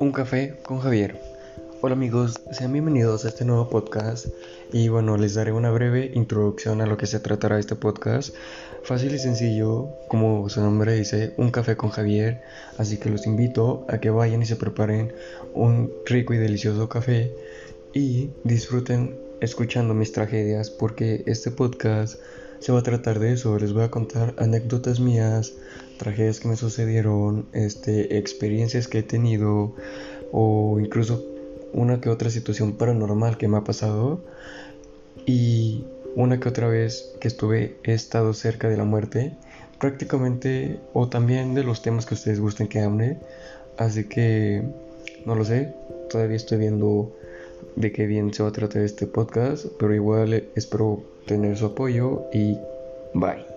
Un café con Javier. Hola amigos, sean bienvenidos a este nuevo podcast y bueno, les daré una breve introducción a lo que se tratará este podcast. Fácil y sencillo, como su nombre dice, un café con Javier, así que los invito a que vayan y se preparen un rico y delicioso café y disfruten escuchando mis tragedias porque este podcast se va a tratar de eso, les voy a contar anécdotas mías, tragedias que me sucedieron, este, experiencias que he tenido o incluso una que otra situación paranormal que me ha pasado. Y una que otra vez que estuve he estado cerca de la muerte prácticamente o también de los temas que ustedes gusten que hable. Así que no lo sé todavía estoy viendo de qué bien se va a tratar este podcast pero igual espero tener su apoyo y bye